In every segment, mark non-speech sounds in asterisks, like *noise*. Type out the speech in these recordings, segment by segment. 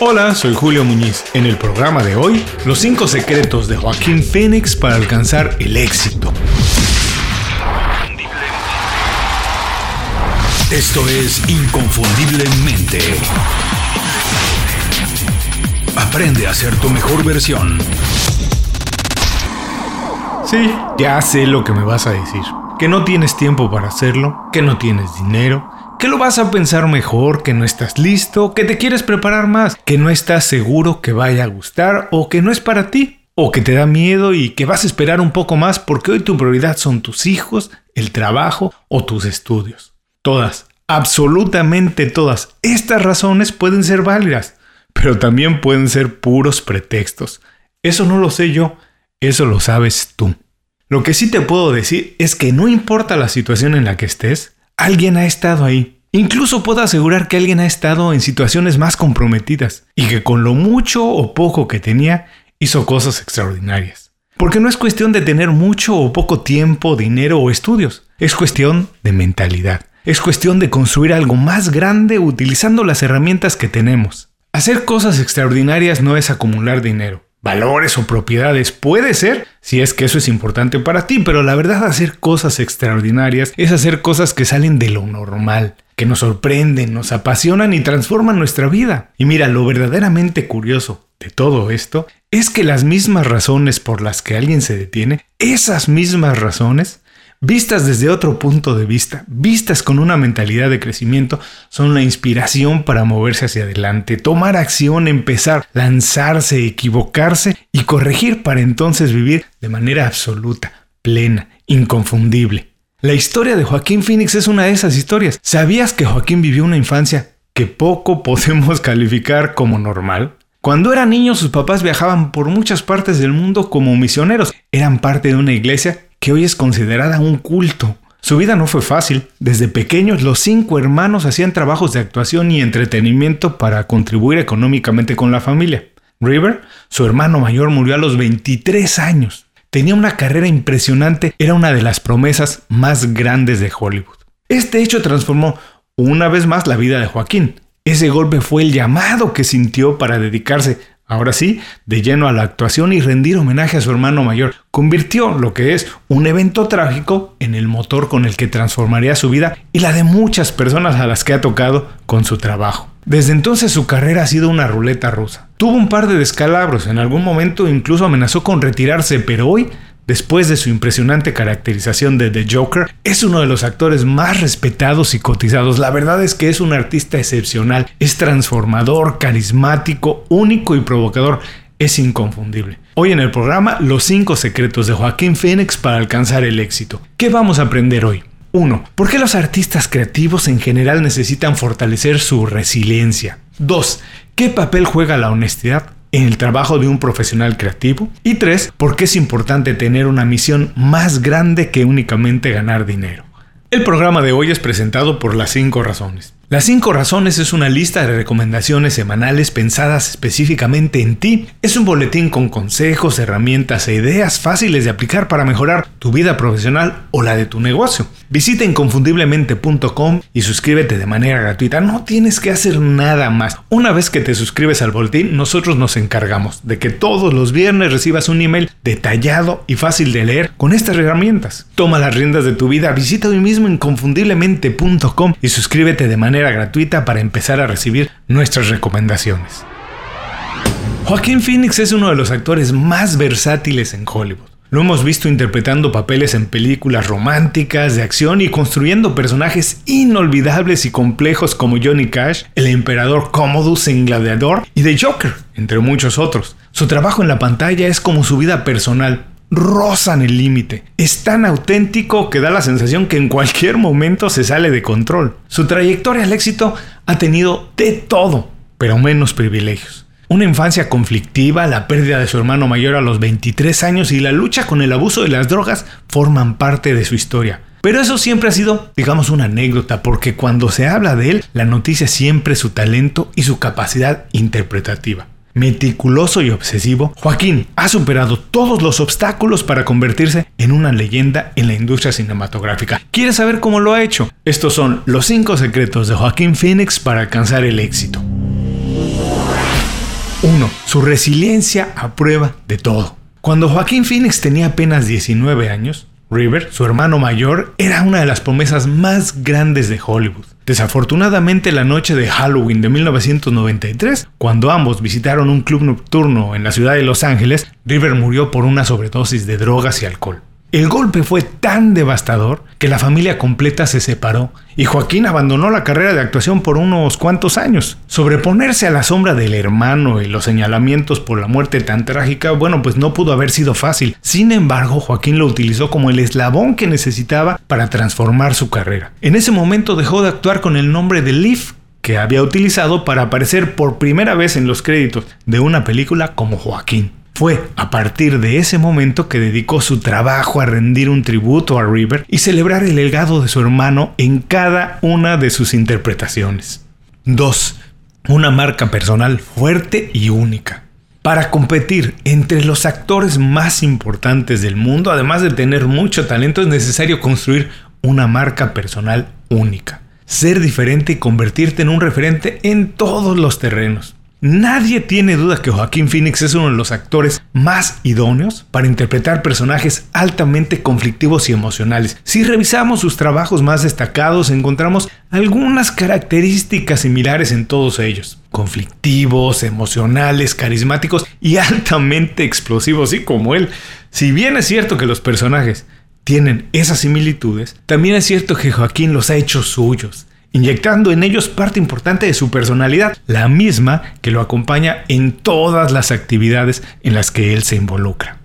Hola, soy Julio Muñiz. En el programa de hoy, los 5 secretos de Joaquín Phoenix para alcanzar el éxito. Esto es Inconfundiblemente. Aprende a ser tu mejor versión. Sí, ya sé lo que me vas a decir. Que no tienes tiempo para hacerlo, que no tienes dinero, que lo vas a pensar mejor, que no estás listo, que te quieres preparar más, que no estás seguro que vaya a gustar o que no es para ti, o que te da miedo y que vas a esperar un poco más porque hoy tu prioridad son tus hijos, el trabajo o tus estudios. Todas, absolutamente todas estas razones pueden ser válidas, pero también pueden ser puros pretextos. Eso no lo sé yo, eso lo sabes tú. Lo que sí te puedo decir es que no importa la situación en la que estés, alguien ha estado ahí. Incluso puedo asegurar que alguien ha estado en situaciones más comprometidas y que con lo mucho o poco que tenía hizo cosas extraordinarias. Porque no es cuestión de tener mucho o poco tiempo, dinero o estudios, es cuestión de mentalidad. Es cuestión de construir algo más grande utilizando las herramientas que tenemos. Hacer cosas extraordinarias no es acumular dinero valores o propiedades. Puede ser, si es que eso es importante para ti, pero la verdad hacer cosas extraordinarias es hacer cosas que salen de lo normal, que nos sorprenden, nos apasionan y transforman nuestra vida. Y mira, lo verdaderamente curioso de todo esto es que las mismas razones por las que alguien se detiene, esas mismas razones vistas desde otro punto de vista, vistas con una mentalidad de crecimiento, son la inspiración para moverse hacia adelante, tomar acción, empezar, lanzarse, equivocarse y corregir para entonces vivir de manera absoluta, plena, inconfundible. La historia de Joaquín Phoenix es una de esas historias. ¿Sabías que Joaquín vivió una infancia que poco *laughs* podemos calificar como normal? Cuando era niño sus papás viajaban por muchas partes del mundo como misioneros. Eran parte de una iglesia que hoy es considerada un culto. Su vida no fue fácil. Desde pequeños los cinco hermanos hacían trabajos de actuación y entretenimiento para contribuir económicamente con la familia. River, su hermano mayor, murió a los 23 años. Tenía una carrera impresionante, era una de las promesas más grandes de Hollywood. Este hecho transformó una vez más la vida de Joaquín. Ese golpe fue el llamado que sintió para dedicarse ahora sí, de lleno a la actuación y rendir homenaje a su hermano mayor. Convirtió lo que es un evento trágico en el motor con el que transformaría su vida y la de muchas personas a las que ha tocado con su trabajo. Desde entonces su carrera ha sido una ruleta rusa. Tuvo un par de descalabros, en algún momento incluso amenazó con retirarse, pero hoy Después de su impresionante caracterización de The Joker, es uno de los actores más respetados y cotizados. La verdad es que es un artista excepcional, es transformador, carismático, único y provocador. Es inconfundible. Hoy en el programa, los 5 secretos de Joaquín Phoenix para alcanzar el éxito. ¿Qué vamos a aprender hoy? 1. ¿Por qué los artistas creativos en general necesitan fortalecer su resiliencia? 2. ¿Qué papel juega la honestidad? En el trabajo de un profesional creativo. Y tres, porque es importante tener una misión más grande que únicamente ganar dinero. El programa de hoy es presentado por las 5 razones. Las 5 razones es una lista de recomendaciones semanales pensadas específicamente en ti. Es un boletín con consejos, herramientas e ideas fáciles de aplicar para mejorar tu vida profesional o la de tu negocio. Visita inconfundiblemente.com y suscríbete de manera gratuita. No tienes que hacer nada más. Una vez que te suscribes al boletín, nosotros nos encargamos de que todos los viernes recibas un email detallado y fácil de leer con estas herramientas. Toma las riendas de tu vida. Visita hoy mismo inconfundiblemente.com y suscríbete de manera gratuita para empezar a recibir nuestras recomendaciones. Joaquín Phoenix es uno de los actores más versátiles en Hollywood. Lo hemos visto interpretando papeles en películas románticas, de acción y construyendo personajes inolvidables y complejos como Johnny Cash, el emperador Commodus en Gladiador y The Joker, entre muchos otros. Su trabajo en la pantalla es como su vida personal, rozan el límite. Es tan auténtico que da la sensación que en cualquier momento se sale de control. Su trayectoria al éxito ha tenido de todo, pero menos privilegios. Una infancia conflictiva, la pérdida de su hermano mayor a los 23 años y la lucha con el abuso de las drogas forman parte de su historia. Pero eso siempre ha sido, digamos, una anécdota, porque cuando se habla de él, la noticia siempre es su talento y su capacidad interpretativa meticuloso y obsesivo, Joaquín ha superado todos los obstáculos para convertirse en una leyenda en la industria cinematográfica. ¿Quieres saber cómo lo ha hecho? Estos son los 5 secretos de Joaquín Phoenix para alcanzar el éxito. su resiliencia a prueba de todo. Cuando Joaquín Phoenix tenía apenas 19 años, River, su hermano mayor, era una de las promesas más grandes de Hollywood. Desafortunadamente, la noche de Halloween de 1993, cuando ambos visitaron un club nocturno en la ciudad de Los Ángeles, River murió por una sobredosis de drogas y alcohol. El golpe fue tan devastador que la familia completa se separó y Joaquín abandonó la carrera de actuación por unos cuantos años. Sobreponerse a la sombra del hermano y los señalamientos por la muerte tan trágica, bueno, pues no pudo haber sido fácil. Sin embargo, Joaquín lo utilizó como el eslabón que necesitaba para transformar su carrera. En ese momento dejó de actuar con el nombre de Leaf que había utilizado para aparecer por primera vez en los créditos de una película como Joaquín. Fue a partir de ese momento que dedicó su trabajo a rendir un tributo a River y celebrar el legado de su hermano en cada una de sus interpretaciones. 2. Una marca personal fuerte y única. Para competir entre los actores más importantes del mundo, además de tener mucho talento, es necesario construir una marca personal única. Ser diferente y convertirte en un referente en todos los terrenos. Nadie tiene duda que Joaquín Phoenix es uno de los actores más idóneos para interpretar personajes altamente conflictivos y emocionales. Si revisamos sus trabajos más destacados, encontramos algunas características similares en todos ellos. Conflictivos, emocionales, carismáticos y *laughs* altamente explosivos, y como él. Si bien es cierto que los personajes tienen esas similitudes, también es cierto que Joaquín los ha hecho suyos inyectando en ellos parte importante de su personalidad, la misma que lo acompaña en todas las actividades en las que él se involucra.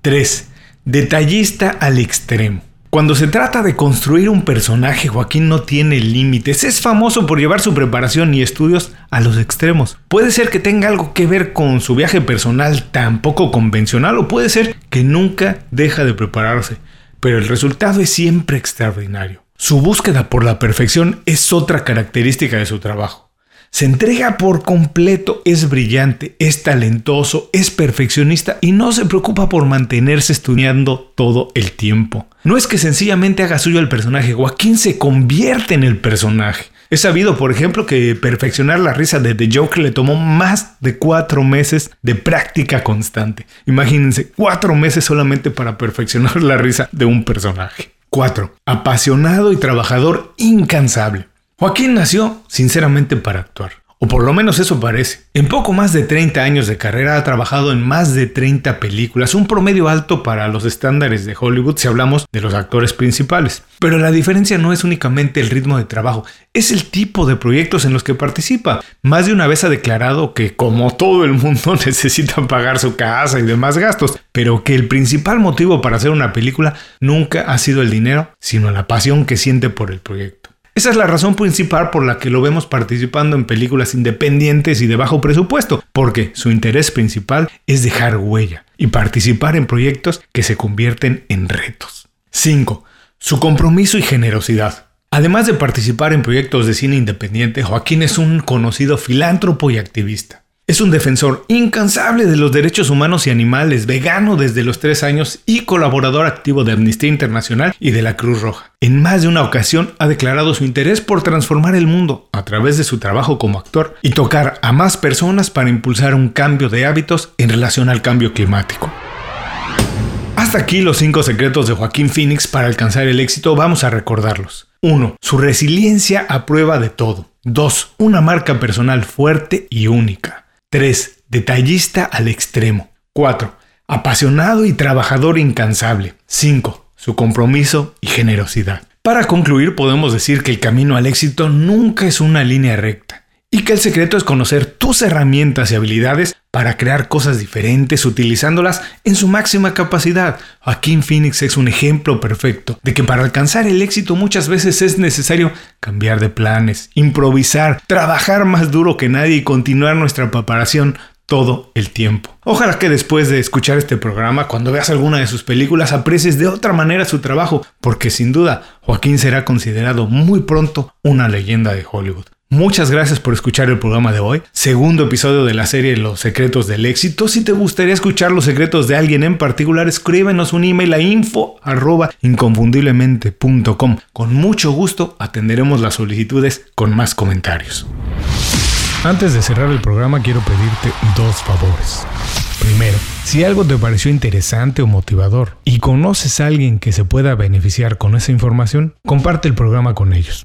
3. Detallista al extremo. Cuando se trata de construir un personaje, Joaquín no tiene límites. Es famoso por llevar su preparación y estudios a los extremos. Puede ser que tenga algo que ver con su viaje personal tan poco convencional o puede ser que nunca deja de prepararse. Pero el resultado es siempre extraordinario. Su búsqueda por la perfección es otra característica de su trabajo. Se entrega por completo, es brillante, es talentoso, es perfeccionista y no se preocupa por mantenerse estudiando todo el tiempo. No es que sencillamente haga suyo el personaje, Joaquín se convierte en el personaje. Es sabido, por ejemplo, que perfeccionar la risa de The Joker le tomó más de cuatro meses de práctica constante. Imagínense, cuatro meses solamente para perfeccionar la risa de un personaje. 4. Apasionado y trabajador incansable. Joaquín nació sinceramente para actuar. O por lo menos eso parece. En poco más de 30 años de carrera ha trabajado en más de 30 películas, un promedio alto para los estándares de Hollywood si hablamos de los actores principales. Pero la diferencia no es únicamente el ritmo de trabajo, es el tipo de proyectos en los que participa. Más de una vez ha declarado que como todo el mundo *laughs* necesita pagar su casa y demás gastos, pero que el principal motivo para hacer una película nunca ha sido el dinero, sino la pasión que siente por el proyecto. Esa es la razón principal por la que lo vemos participando en películas independientes y de bajo presupuesto, porque su interés principal es dejar huella y participar en proyectos que se convierten en retos. 5. Su compromiso y generosidad. Además de participar en proyectos de cine independiente, Joaquín es un conocido filántropo y activista. Es un defensor incansable de los derechos humanos y animales, vegano desde los tres años y colaborador activo de Amnistía Internacional y de la Cruz Roja. En más de una ocasión ha declarado su interés por transformar el mundo a través de su trabajo como actor y tocar a más personas para impulsar un cambio de hábitos en relación al cambio climático. Hasta aquí los cinco secretos de Joaquín Phoenix para alcanzar el éxito, vamos a recordarlos. 1. Su resiliencia a prueba de todo. 2. Una marca personal fuerte y única. 3. Detallista al extremo. 4. Apasionado y trabajador incansable. 5. Su compromiso y generosidad. Para concluir, podemos decir que el camino al éxito nunca es una línea recta y que el secreto es conocer tus herramientas y habilidades para crear cosas diferentes utilizándolas en su máxima capacidad. Joaquín Phoenix es un ejemplo perfecto de que para alcanzar el éxito muchas veces es necesario cambiar de planes, improvisar, trabajar más duro que nadie y continuar nuestra preparación todo el tiempo. Ojalá que después de escuchar este programa, cuando veas alguna de sus películas, aprecies de otra manera su trabajo, porque sin duda Joaquín será considerado muy pronto una leyenda de Hollywood. Muchas gracias por escuchar el programa de hoy, segundo episodio de la serie Los secretos del éxito. Si te gustaría escuchar los secretos de alguien en particular, escríbenos un email a info inconfundiblemente.com. Con mucho gusto atenderemos las solicitudes con más comentarios. Antes de cerrar el programa quiero pedirte dos favores. Primero, si algo te pareció interesante o motivador y conoces a alguien que se pueda beneficiar con esa información, comparte el programa con ellos.